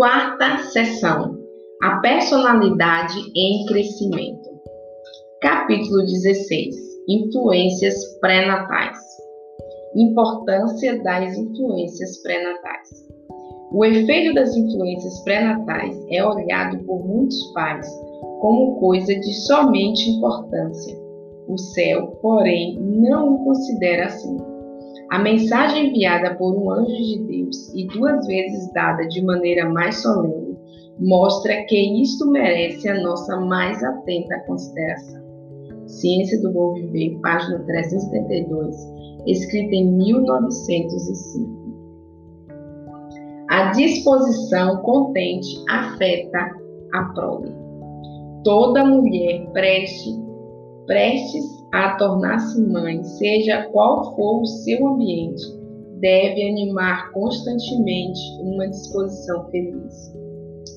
Quarta sessão: A personalidade em crescimento. Capítulo 16: Influências pré-natais. Importância das influências pré-natais. O efeito das influências pré-natais é olhado por muitos pais como coisa de somente importância. O céu, porém, não o considera assim. A mensagem enviada por um anjo de Deus e duas vezes dada de maneira mais solene mostra que isto merece a nossa mais atenta consideração. Ciência do Bom Viver, página 372, escrita em 1905. A disposição contente afeta a prole. Toda mulher preste, prestes a tornar-se mãe, seja qual for o seu ambiente, deve animar constantemente uma disposição feliz,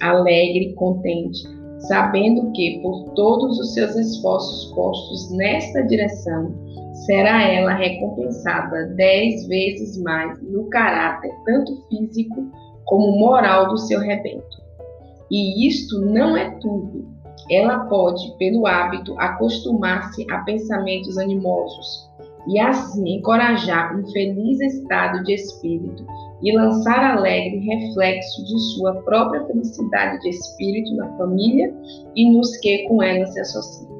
alegre, contente, sabendo que, por todos os seus esforços postos nesta direção, será ela recompensada dez vezes mais no caráter, tanto físico como moral, do seu rebento. E isto não é tudo ela pode, pelo hábito, acostumar-se a pensamentos animosos e assim encorajar um feliz estado de espírito e lançar alegre reflexo de sua própria felicidade de espírito na família e nos que com ela se associam.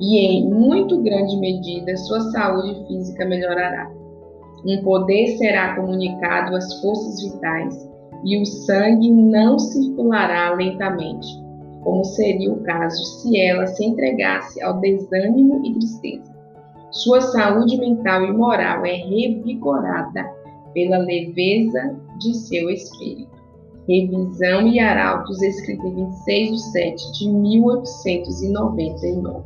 E em muito grande medida sua saúde física melhorará. Um poder será comunicado às forças vitais e o sangue não circulará lentamente como seria o caso se ela se entregasse ao desânimo e tristeza. Sua saúde mental e moral é revigorada pela leveza de seu espírito. Revisão e Arautos, escrita em 26 de 7 de 1899.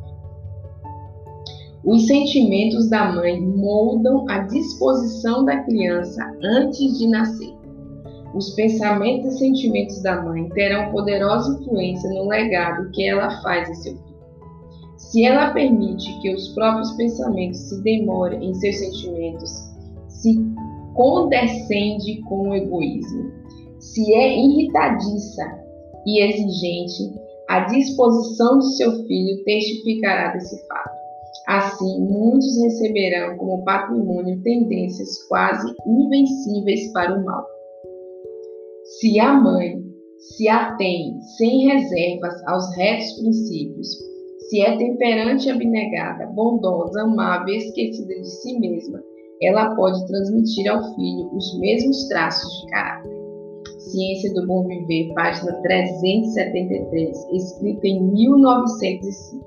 Os sentimentos da mãe moldam a disposição da criança antes de nascer. Os pensamentos e sentimentos da mãe terão poderosa influência no legado que ela faz em seu filho. Se ela permite que os próprios pensamentos se demorem em seus sentimentos, se condescende com o egoísmo, se é irritadiça e exigente, a disposição do seu filho testificará desse fato. Assim, muitos receberão como patrimônio tendências quase invencíveis para o mal. Se a mãe se atém sem reservas aos retos princípios, se é temperante abnegada, bondosa, amável esquecida de si mesma, ela pode transmitir ao filho os mesmos traços de caráter. Ciência do Bom Viver, página 373, escrita em 1905.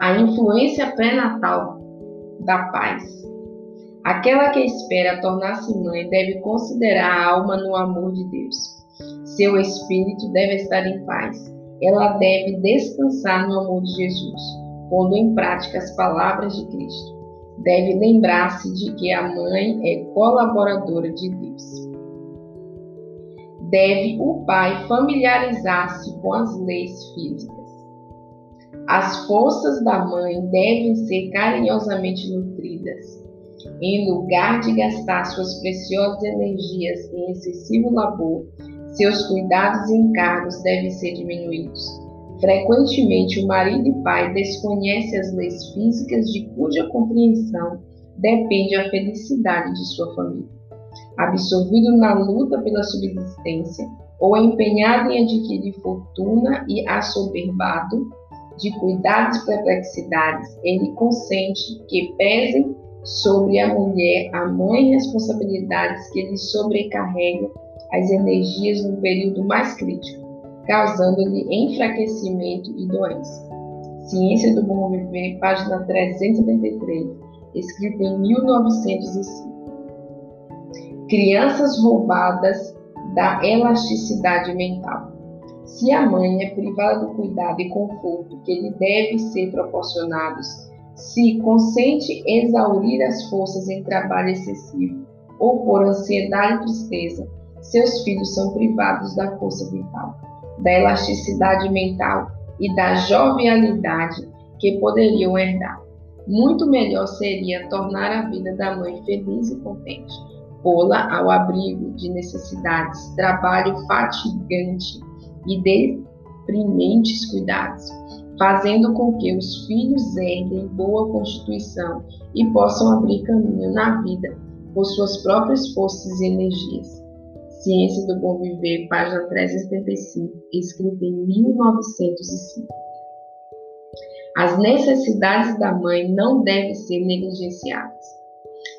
A influência pré-natal da paz Aquela que espera tornar-se mãe deve considerar a alma no amor de Deus. Seu espírito deve estar em paz. Ela deve descansar no amor de Jesus, pondo em prática as palavras de Cristo. Deve lembrar-se de que a mãe é colaboradora de Deus. Deve o pai familiarizar-se com as leis físicas. As forças da mãe devem ser carinhosamente nutridas em lugar de gastar suas preciosas energias em excessivo labor, seus cuidados e encargos devem ser diminuídos. Frequentemente, o marido e pai desconhece as leis físicas de cuja compreensão depende a felicidade de sua família. Absorvido na luta pela subsistência ou empenhado em adquirir fortuna e assoberbado de cuidados e perplexidades, ele consente que pesem sobre a mulher a mãe responsabilidades que lhe sobrecarregam as energias no período mais crítico, causando-lhe enfraquecimento e doença. Ciência do Bom Viver, página 373, escrita em 1905. Crianças roubadas da elasticidade mental. Se a mãe é privada do cuidado e conforto que lhe deve ser proporcionados, se consente exaurir as forças em trabalho excessivo ou por ansiedade e tristeza, seus filhos são privados da força vital, da elasticidade mental e da jovialidade que poderiam herdar. Muito melhor seria tornar a vida da mãe feliz e contente, pô-la ao abrigo de necessidades, trabalho fatigante e deprimentes cuidados, fazendo com que os filhos herdem boa constituição e possam abrir caminho na vida por suas próprias forças e energias. Ciência do Bom Viver, página 375, escrita em 1905. As necessidades da mãe não devem ser negligenciadas.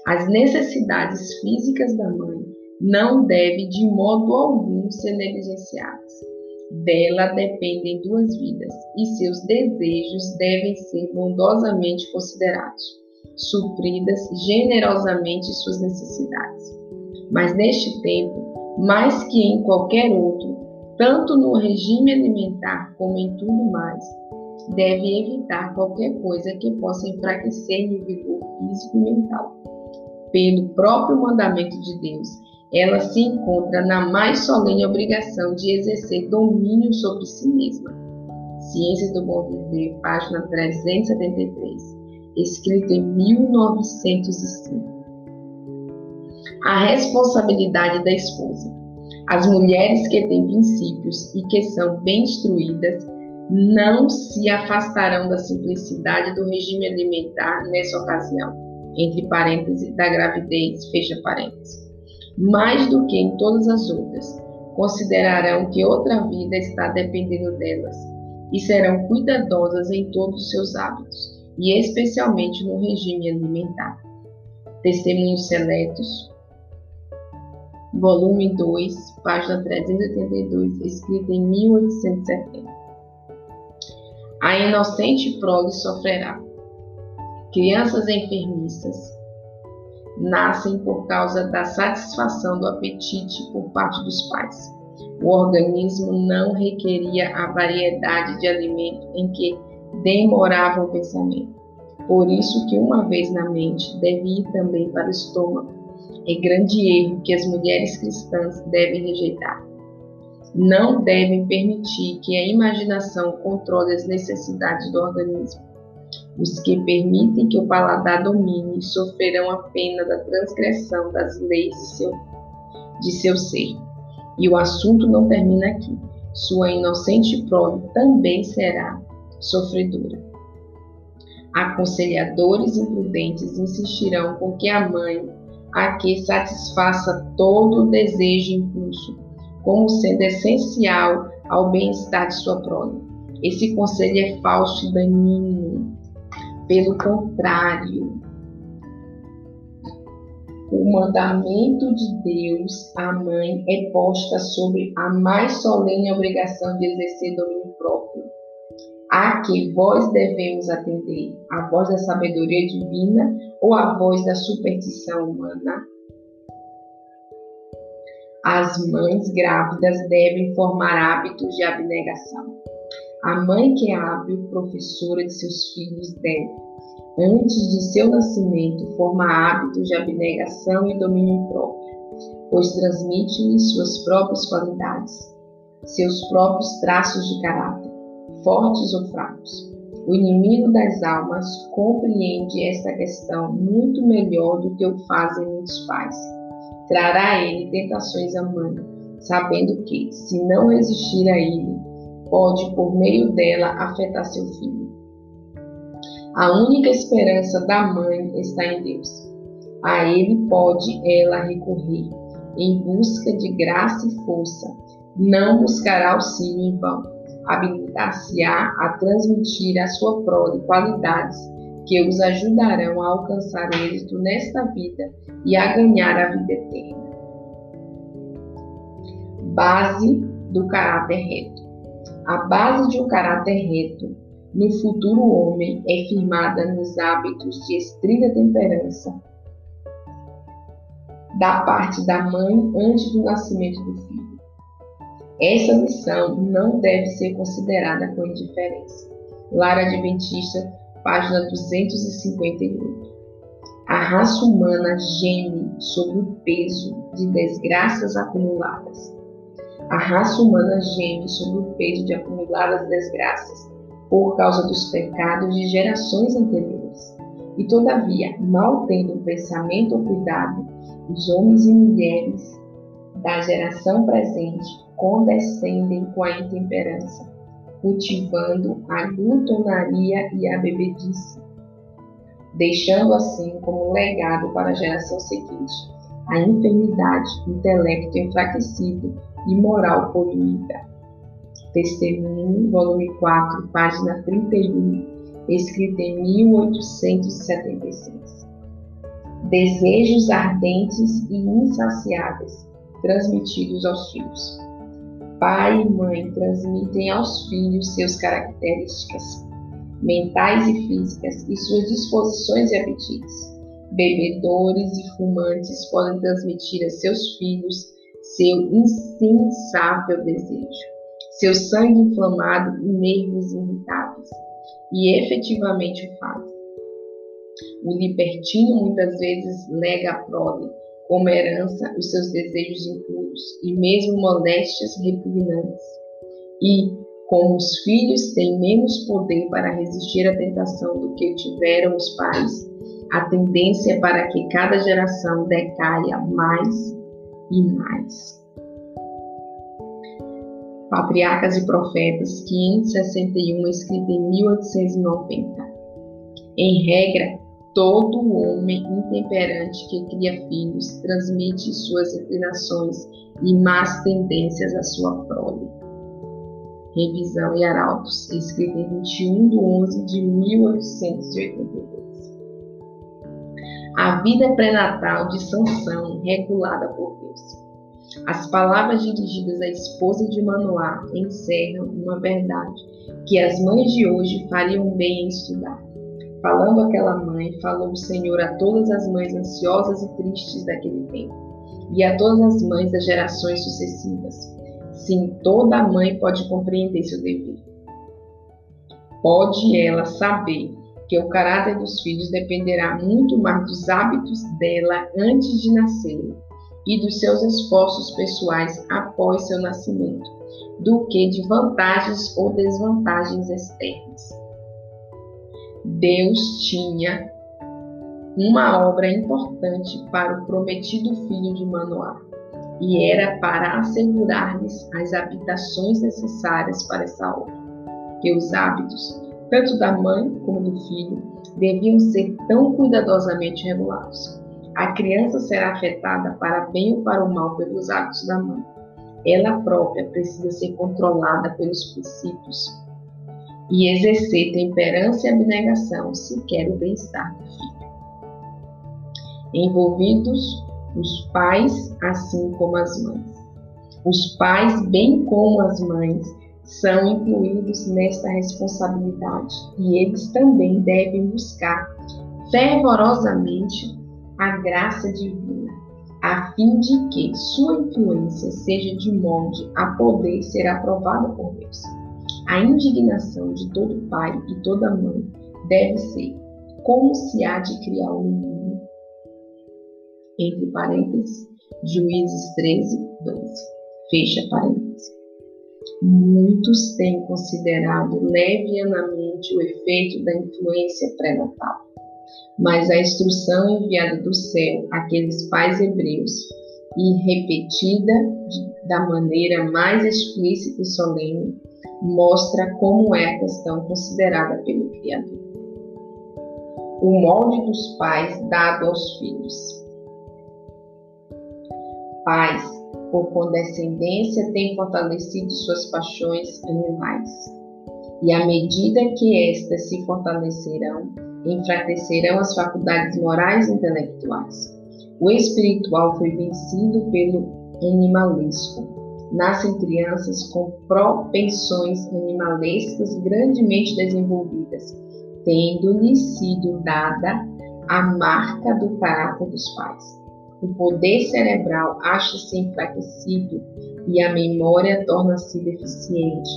As necessidades físicas da mãe não devem de modo algum ser negligenciadas. Dela dependem duas vidas e seus desejos devem ser bondosamente considerados, supridas generosamente suas necessidades. Mas neste tempo, mais que em qualquer outro, tanto no regime alimentar como em tudo mais, deve evitar qualquer coisa que possa enfraquecer o vigor físico e mental. Pelo próprio mandamento de Deus, ela se encontra na mais solene obrigação de exercer domínio sobre si mesma. Ciências do Bom Viver, página 373, escrito em 1905. A responsabilidade da esposa. As mulheres que têm princípios e que são bem instruídas não se afastarão da simplicidade do regime alimentar nessa ocasião, entre parênteses, da gravidez, fecha parênteses. Mais do que em todas as outras, considerarão que outra vida está dependendo delas e serão cuidadosas em todos os seus hábitos, e especialmente no regime alimentar. Testemunhos Seletos, volume 2, página 382, escrita em 1870. A inocente prole sofrerá. Crianças enfermiças nascem por causa da satisfação do apetite por parte dos pais. O organismo não requeria a variedade de alimento em que demorava o pensamento. Por isso que uma vez na mente deve ir também para o estômago. É grande erro que as mulheres cristãs devem rejeitar não devem permitir que a imaginação controle as necessidades do organismo. Os que permitem que o paladar domine sofrerão a pena da transgressão das leis de seu, de seu ser. E o assunto não termina aqui. Sua inocente prole também será sofredora. Aconselhadores imprudentes insistirão com que a mãe a que satisfaça todo o desejo e impulso como sendo essencial ao bem-estar de sua prole. Esse conselho é falso e daninho. Pelo contrário, o mandamento de Deus à mãe é posta sobre a mais solene obrigação de exercer domínio próprio, a que vós devemos atender, a voz da sabedoria divina ou a voz da superstição humana? As mães grávidas devem formar hábitos de abnegação. A mãe que é hábil professora de seus filhos deve, antes de seu nascimento, formar hábitos de abnegação e domínio próprio, pois transmite-lhes suas próprias qualidades, seus próprios traços de caráter, fortes ou fracos. O inimigo das almas compreende esta questão muito melhor do que o fazem muitos pais trará a ele tentações à mãe, sabendo que, se não resistir a ele, pode, por meio dela, afetar seu filho. A única esperança da mãe está em Deus. A ele pode ela recorrer, em busca de graça e força. Não buscará auxílio em vão. Habilitar-se-á a transmitir à sua prole qualidades que os ajudarão a alcançar êxito nesta vida e a ganhar a vida eterna. Base do caráter reto. A base de um caráter reto no futuro homem é firmada nos hábitos de estrita temperança da parte da mãe antes do nascimento do filho. Essa missão não deve ser considerada com indiferença. Lara Adventista página 258. A raça humana geme sob o peso de desgraças acumuladas. A raça humana geme sob o peso de acumuladas desgraças por causa dos pecados de gerações anteriores. E todavia, mal tendo o pensamento ou cuidado, os homens e mulheres da geração presente condescendem com a intemperança, cultivando a glutonaria e a bebedice, deixando assim como legado para a geração seguinte a enfermidade, intelecto enfraquecido e moral poluída. Testemunho, volume 4, página 31, escrito em 1876. Desejos ardentes e insaciáveis transmitidos aos filhos. Pai e mãe transmitem aos filhos seus características mentais e físicas e suas disposições e apetites. Bebedores e fumantes podem transmitir a seus filhos seu insensável desejo, seu sangue inflamado e nervos irritáveis, e efetivamente o fazem. O libertino muitas vezes lega a prole, como herança, os seus desejos impuros e mesmo moléstias repugnantes. E, como os filhos têm menos poder para resistir à tentação do que tiveram os pais, a tendência é para que cada geração decaia mais e mais. Patriarcas e Profetas, 561, escrito em 1890. Em regra, todo homem intemperante que cria filhos transmite suas inclinações e más tendências à sua prole. Revisão e Arautos, escrito em 21 de 11 de 1882. A vida pré-natal de Sansão, regulada por Deus. As palavras dirigidas à esposa de Manoá encerram uma verdade que as mães de hoje fariam bem em estudar. Falando aquela mãe, falou o Senhor a todas as mães ansiosas e tristes daquele tempo, e a todas as mães das gerações sucessivas. Sim, toda mãe pode compreender seu dever. Pode ela saber que o caráter dos filhos dependerá muito mais dos hábitos dela antes de nascer e dos seus esforços pessoais após seu nascimento, do que de vantagens ou desvantagens externas. Deus tinha uma obra importante para o prometido filho de Manoá, e era para assegurar-lhes as habitações necessárias para essa obra, que os hábitos tanto da mãe como do filho, deviam ser tão cuidadosamente regulados. A criança será afetada para bem ou para o mal pelos hábitos da mãe. Ela própria precisa ser controlada pelos princípios e exercer temperança e abnegação se quer o bem-estar do filho. Envolvidos os pais, assim como as mães. Os pais, bem como as mães, são incluídos nesta responsabilidade e eles também devem buscar fervorosamente a graça divina, a fim de que sua influência seja de molde a poder ser aprovada por Deus. A indignação de todo pai e toda mãe deve ser como se há de criar um menino. Entre parênteses, Juízes 13, 12. Fecha parênteses. Muitos têm considerado levianamente o efeito da influência pré-natal, mas a instrução enviada do céu àqueles pais hebreus e repetida da maneira mais explícita e solene mostra como é a questão considerada pelo Criador. O molde dos pais dado aos filhos. Pais, por condescendência, tem fortalecido suas paixões animais. E à medida que estas se fortalecerão, enfraquecerão as faculdades morais e intelectuais. O espiritual foi vencido pelo animalesco. Nascem crianças com propensões animalescas grandemente desenvolvidas, tendo-lhes sido dada a marca do caráter dos pais o poder cerebral acha-se enfraquecido e a memória torna-se deficiente.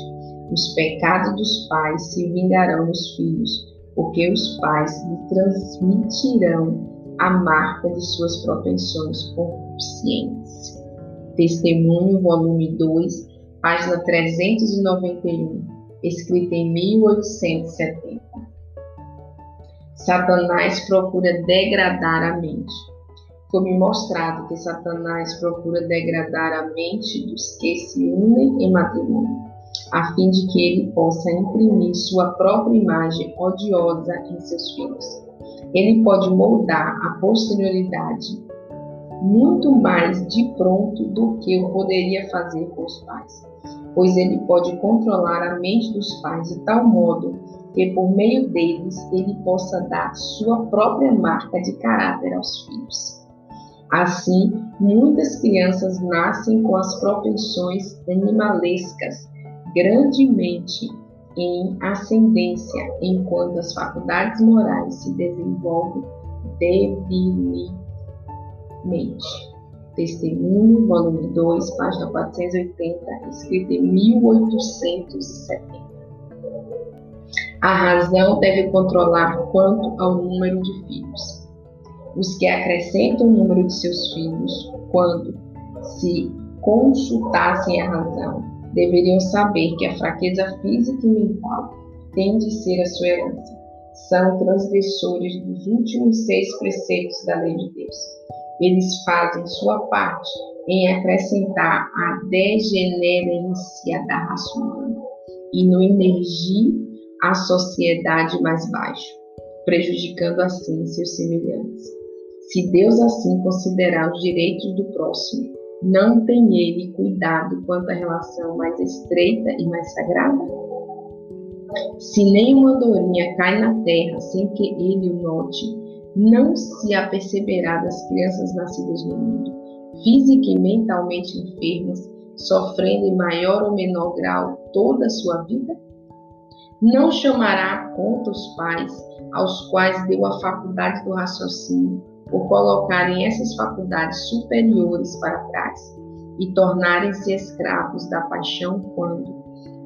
Os pecados dos pais se vingarão nos filhos, porque os pais lhe transmitirão a marca de suas propensões concupiscentes. Testemunho, volume 2, página 391, escrito em 1870. Satanás procura degradar a mente. Foi-me mostrado que Satanás procura degradar a mente dos que se unem em matrimônio, a fim de que ele possa imprimir sua própria imagem odiosa em seus filhos. Ele pode moldar a posterioridade muito mais de pronto do que eu poderia fazer com os pais, pois ele pode controlar a mente dos pais de tal modo que por meio deles ele possa dar sua própria marca de caráter aos filhos. Assim, muitas crianças nascem com as propensões animalescas grandemente em ascendência, enquanto as faculdades morais se desenvolvem debilmente. Testemunho, volume 2, página 480, escrito em 1870. A razão deve controlar quanto ao número de filhos. Os que acrescentam o número de seus filhos, quando se consultassem a razão, deveriam saber que a fraqueza física e mental tem de ser a sua herança. São transgressores dos últimos seis preceitos da lei de Deus. Eles fazem sua parte em acrescentar a degenerência da raça humana e no energia a sociedade mais baixa, prejudicando assim seus semelhantes. Se Deus assim considerar os direitos do próximo, não tem ele cuidado quanto à relação mais estreita e mais sagrada? Se nenhuma andorinha cai na terra sem que ele o note, não se aperceberá das crianças nascidas no mundo, física e mentalmente enfermas, sofrendo em maior ou menor grau toda a sua vida? Não chamará a conta os pais, aos quais deu a faculdade do raciocínio, por colocarem essas faculdades superiores para trás e tornarem-se escravos da paixão quando,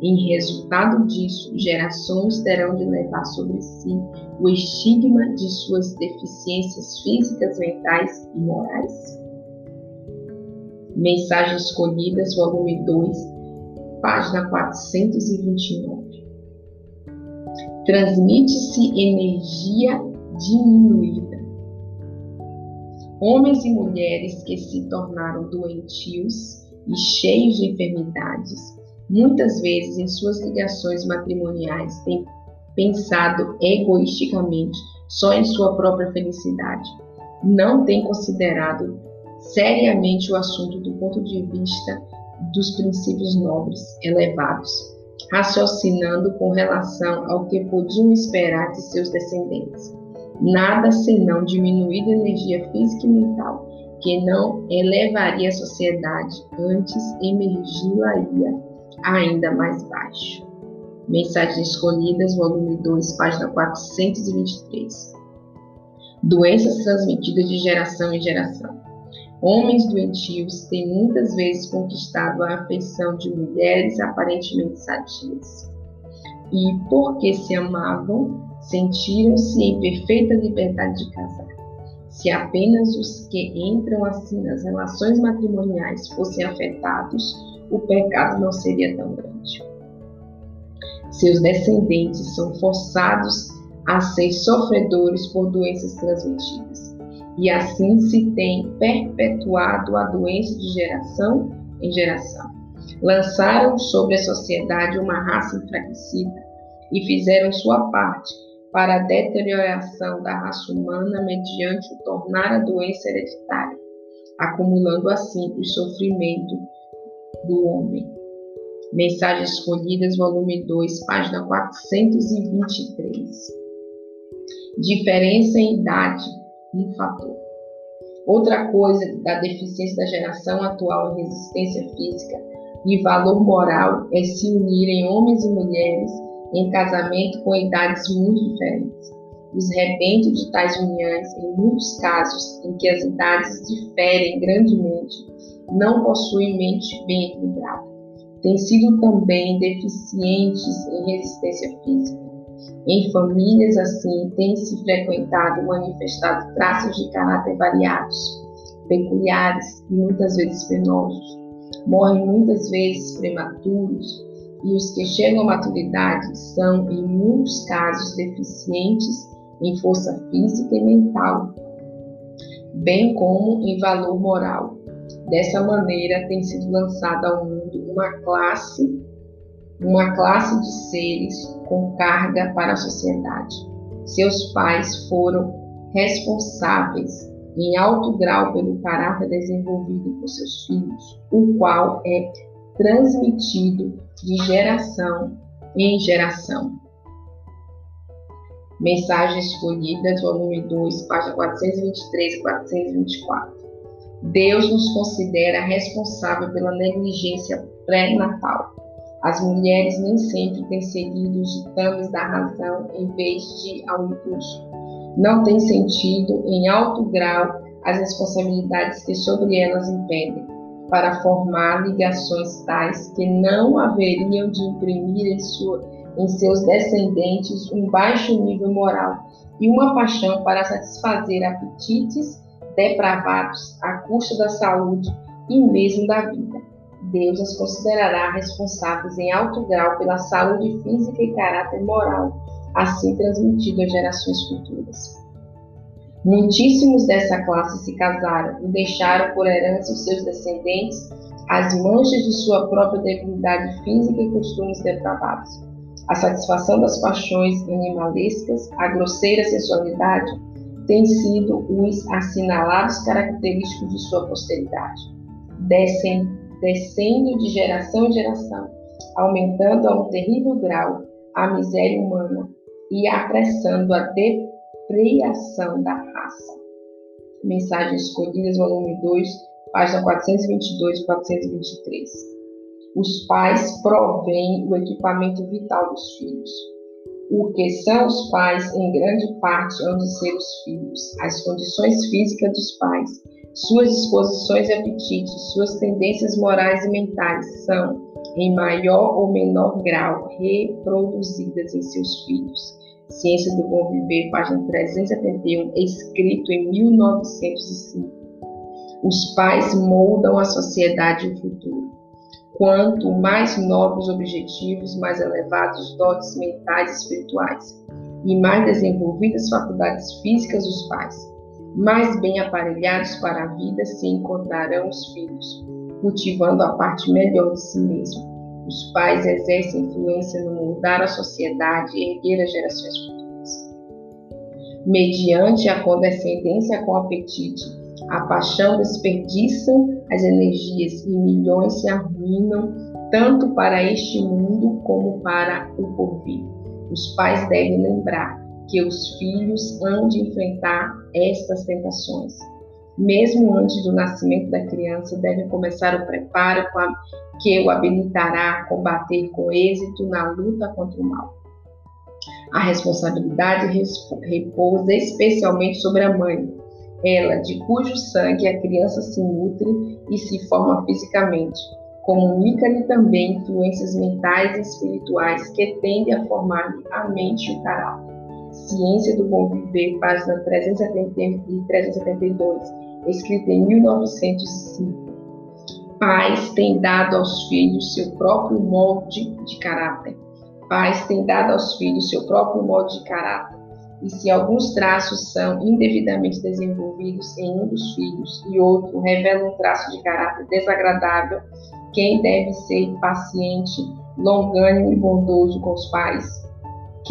em resultado disso, gerações terão de levar sobre si o estigma de suas deficiências físicas, mentais e morais? Mensagens Escolhidas, volume 2, página 429 transmite-se energia diminuída. Homens e mulheres que se tornaram doentios e cheios de enfermidades, muitas vezes em suas ligações matrimoniais têm pensado egoisticamente só em sua própria felicidade. Não têm considerado seriamente o assunto do ponto de vista dos princípios nobres, elevados raciocinando com relação ao que podiam esperar de seus descendentes. Nada senão diminuir a energia física e mental, que não elevaria a sociedade, antes emergi-la-ia ainda mais baixo. Mensagens Escolhidas, volume 2, página 423. Doenças transmitidas de geração em geração. Homens doentios têm muitas vezes conquistado a afeição de mulheres aparentemente sadias. E, porque se amavam, sentiram-se em perfeita liberdade de casar. Se apenas os que entram assim nas relações matrimoniais fossem afetados, o pecado não seria tão grande. Seus descendentes são forçados a ser sofredores por doenças transmitidas e assim se tem perpetuado a doença de geração em geração. Lançaram sobre a sociedade uma raça enfraquecida e fizeram sua parte para a deterioração da raça humana mediante o tornar a doença hereditária, acumulando assim o sofrimento do homem. Mensagens Escolhidas, volume 2, página 423. Diferença em idade um fator. Outra coisa da deficiência da geração atual em resistência física e valor moral é se unirem homens e mulheres em casamento com idades muito diferentes. Os rebentos de tais uniões, em muitos casos em que as idades diferem grandemente, não possuem mente bem equilibrada. Têm sido também deficientes em resistência física em famílias assim, tem-se frequentado e manifestado traços de caráter variados, peculiares e muitas vezes penosos. Morrem muitas vezes prematuros e os que chegam à maturidade são, em muitos casos, deficientes em força física e mental, bem como em valor moral. Dessa maneira, tem sido lançada ao mundo uma classe, uma classe de seres com carga para a sociedade. Seus pais foram responsáveis em alto grau pelo caráter desenvolvido por seus filhos, o qual é transmitido de geração em geração. Mensagens escolhidas, volume 2, página 423 e 424. Deus nos considera responsável pela negligência pré-natal. As mulheres nem sempre têm seguido os ditames da razão em vez de ao impulso. Não tem sentido em alto grau as responsabilidades que sobre elas impedem, para formar ligações tais que não haveriam de imprimir em, sua, em seus descendentes um baixo nível moral e uma paixão para satisfazer apetites depravados à custa da saúde e mesmo da vida. Deus as considerará responsáveis em alto grau pela saúde física e caráter moral, assim transmitido às gerações futuras. Muitíssimos dessa classe se casaram e deixaram por herança os seus descendentes as manchas de sua própria debilidade física e costumes depravados. A satisfação das paixões animalescas, a grosseira sensualidade, têm sido os assinalados característicos de sua posteridade, descem, descendo de geração em geração, aumentando a um terrível grau a miséria humana e apressando a depreação da raça. Mensagens escolhidas, volume 2, página 422 e 423. Os pais provêm o equipamento vital dos filhos. O que são os pais, em grande parte, hão de ser os filhos. As condições físicas dos pais, suas disposições e apetites, suas tendências morais e mentais são, em maior ou menor grau, reproduzidas em seus filhos. Ciência do Bom Viver, página 371, escrito em 1905. Os pais moldam a sociedade e o futuro. Quanto mais nobres objetivos, mais elevados dotes mentais e espirituais, e mais desenvolvidas faculdades físicas dos pais, mais bem aparelhados para a vida se encontrarão os filhos, cultivando a parte melhor de si mesmo. Os pais exercem influência no moldar a sociedade e erguer as gerações futuras. Mediante a condescendência com apetite, a paixão desperdiçam as energias e milhões se arruinam tanto para este mundo como para o porvir. Os pais devem lembrar que os filhos hão de enfrentar estas tentações. Mesmo antes do nascimento da criança, devem começar o preparo que o habilitará a combater com êxito na luta contra o mal. A responsabilidade repousa especialmente sobre a mãe, ela de cujo sangue a criança se nutre e se forma fisicamente. Comunica-lhe também influências mentais e espirituais que tendem a formar a mente e o caráter. Ciência do Bom Viver, página 370 e 372, escrita em 1905. Pais têm dado aos filhos seu próprio molde de caráter. Pais têm dado aos filhos seu próprio molde de caráter e se alguns traços são indevidamente desenvolvidos em um dos filhos e outro revela um traço de caráter desagradável, quem deve ser paciente, longânimo e bondoso com os pais?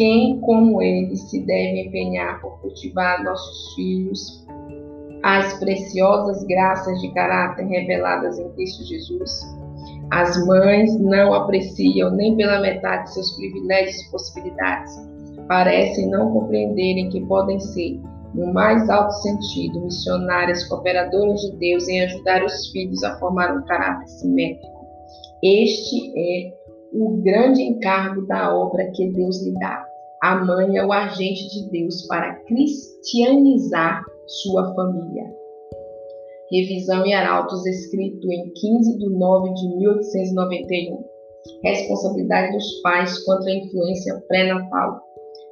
Quem, como eles, se deve empenhar por cultivar nossos filhos as preciosas graças de caráter reveladas em Cristo Jesus? As mães não apreciam nem pela metade seus privilégios e possibilidades parecem não compreenderem que podem ser, no mais alto sentido, missionárias cooperadoras de Deus em ajudar os filhos a formar um caráter simétrico. Este é o grande encargo da obra que Deus lhe dá. A mãe é o agente de Deus para cristianizar sua família. Revisão e Arautos, escrito em 15 de 9 de 1891. Responsabilidade dos pais contra a influência pré-natal.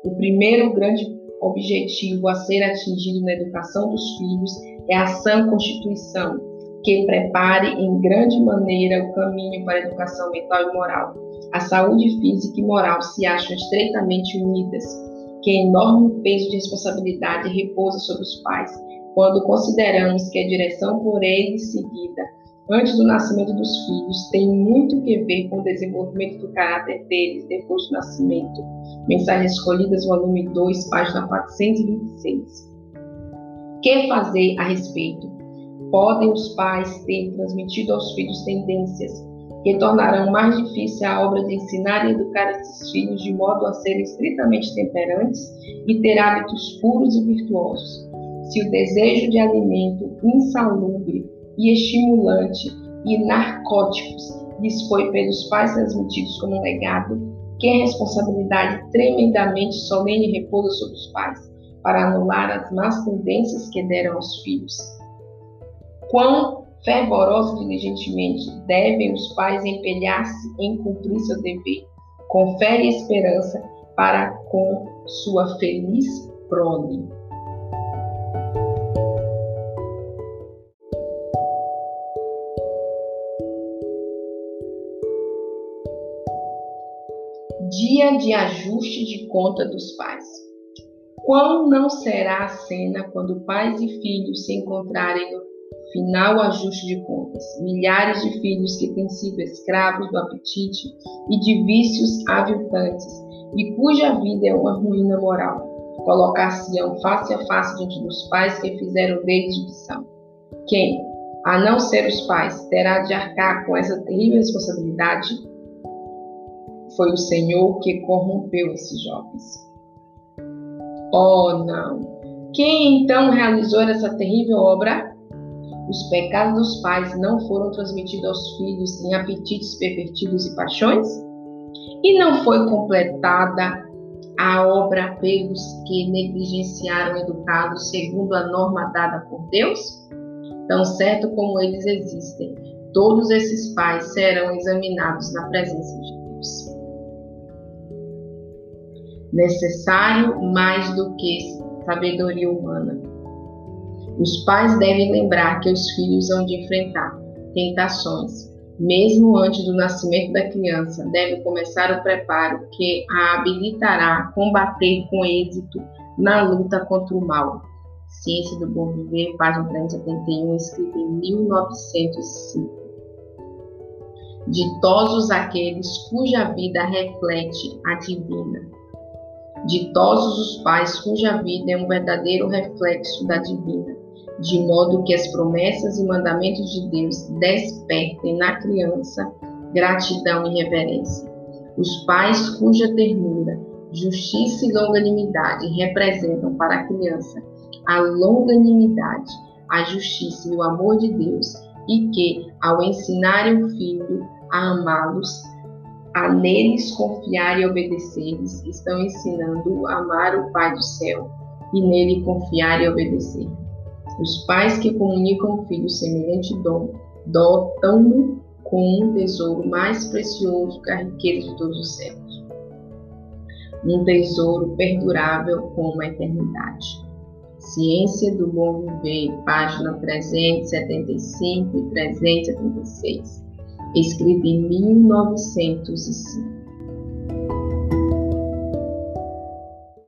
O primeiro grande objetivo a ser atingido na educação dos filhos é a sã constituição, que prepare em grande maneira o caminho para a educação mental e moral. A saúde física e moral se acham estreitamente unidas. que enorme peso de responsabilidade repousa sobre os pais, quando consideramos que a direção por eles seguida antes do nascimento dos filhos tem muito que ver com o desenvolvimento do caráter deles depois do nascimento. Mensagens escolhidas, volume 2, página 426. Que fazer a respeito? Podem os pais ter transmitido aos filhos tendências que tornarão mais difícil a obra de ensinar e educar esses filhos de modo a serem estritamente temperantes e ter hábitos puros e virtuosos. Se o desejo de alimento insalubre e estimulante e narcóticos lhes foi pelos pais transmitidos como um legado, que a responsabilidade tremendamente solene repousa sobre os pais para anular as más tendências que deram aos filhos. Quão fervorosa e diligentemente devem os pais empenhar-se em cumprir seu dever, com fé e esperança para com sua feliz prole. Dia de ajuste de conta dos pais. Quão não será a cena quando pais e filhos se encontrarem no final ajuste de contas? Milhares de filhos que têm sido escravos do apetite e de vícios aviltantes e cuja vida é uma ruína moral, colocar-se-ão face a face diante dos pais que fizeram o que são. Quem, a não ser os pais, terá de arcar com essa terrível responsabilidade? Foi o Senhor que corrompeu esses jovens. Oh, não! Quem então realizou essa terrível obra? Os pecados dos pais não foram transmitidos aos filhos em apetites pervertidos e paixões? E não foi completada a obra pelos que negligenciaram educados segundo a norma dada por Deus? Tão certo como eles existem, todos esses pais serão examinados na presença de Deus necessário mais do que sabedoria humana. Os pais devem lembrar que os filhos vão de enfrentar tentações. Mesmo antes do nascimento da criança, deve começar o preparo que a habilitará a combater com êxito na luta contra o mal. Ciência do Bom Viver, página 371, escrita em 1905. Ditosos aqueles cuja vida reflete a divina Ditosos os pais cuja vida é um verdadeiro reflexo da divina, de modo que as promessas e mandamentos de Deus despertem na criança gratidão e reverência. Os pais cuja ternura, justiça e longanimidade representam para a criança a longanimidade, a justiça e o amor de Deus, e que, ao ensinarem o filho a amá-los, a neles confiar e obedecer-lhes, estão ensinando a amar o Pai do céu e nele confiar e obedecer. Os pais que comunicam ao filho semelhante dom, dotam-no com um tesouro mais precioso que a riqueza de todos os céus. Um tesouro perdurável como a eternidade. Ciência do Bom Viver, página 375 e 376 escrito em 1905.